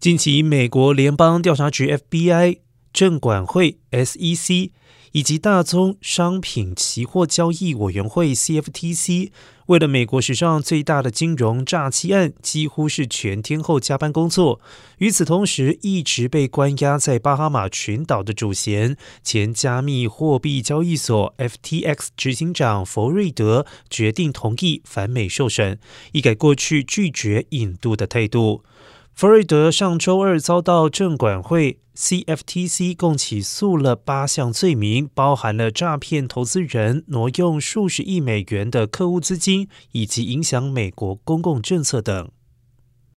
近期，美国联邦调查局 （FBI）、证管会 （SEC） 以及大宗商品期货交易委员会 （CFTC） 为了美国史上最大的金融诈欺案，几乎是全天候加班工作。与此同时，一直被关押在巴哈马群岛的主嫌前加密货币交易所 FTX 执行长弗瑞德决定同意反美受审，一改过去拒绝引渡的态度。弗瑞德上周二遭到证管会 （CFTC） 共起诉了八项罪名，包含了诈骗投资人、挪用数十亿美元的客户资金，以及影响美国公共政策等。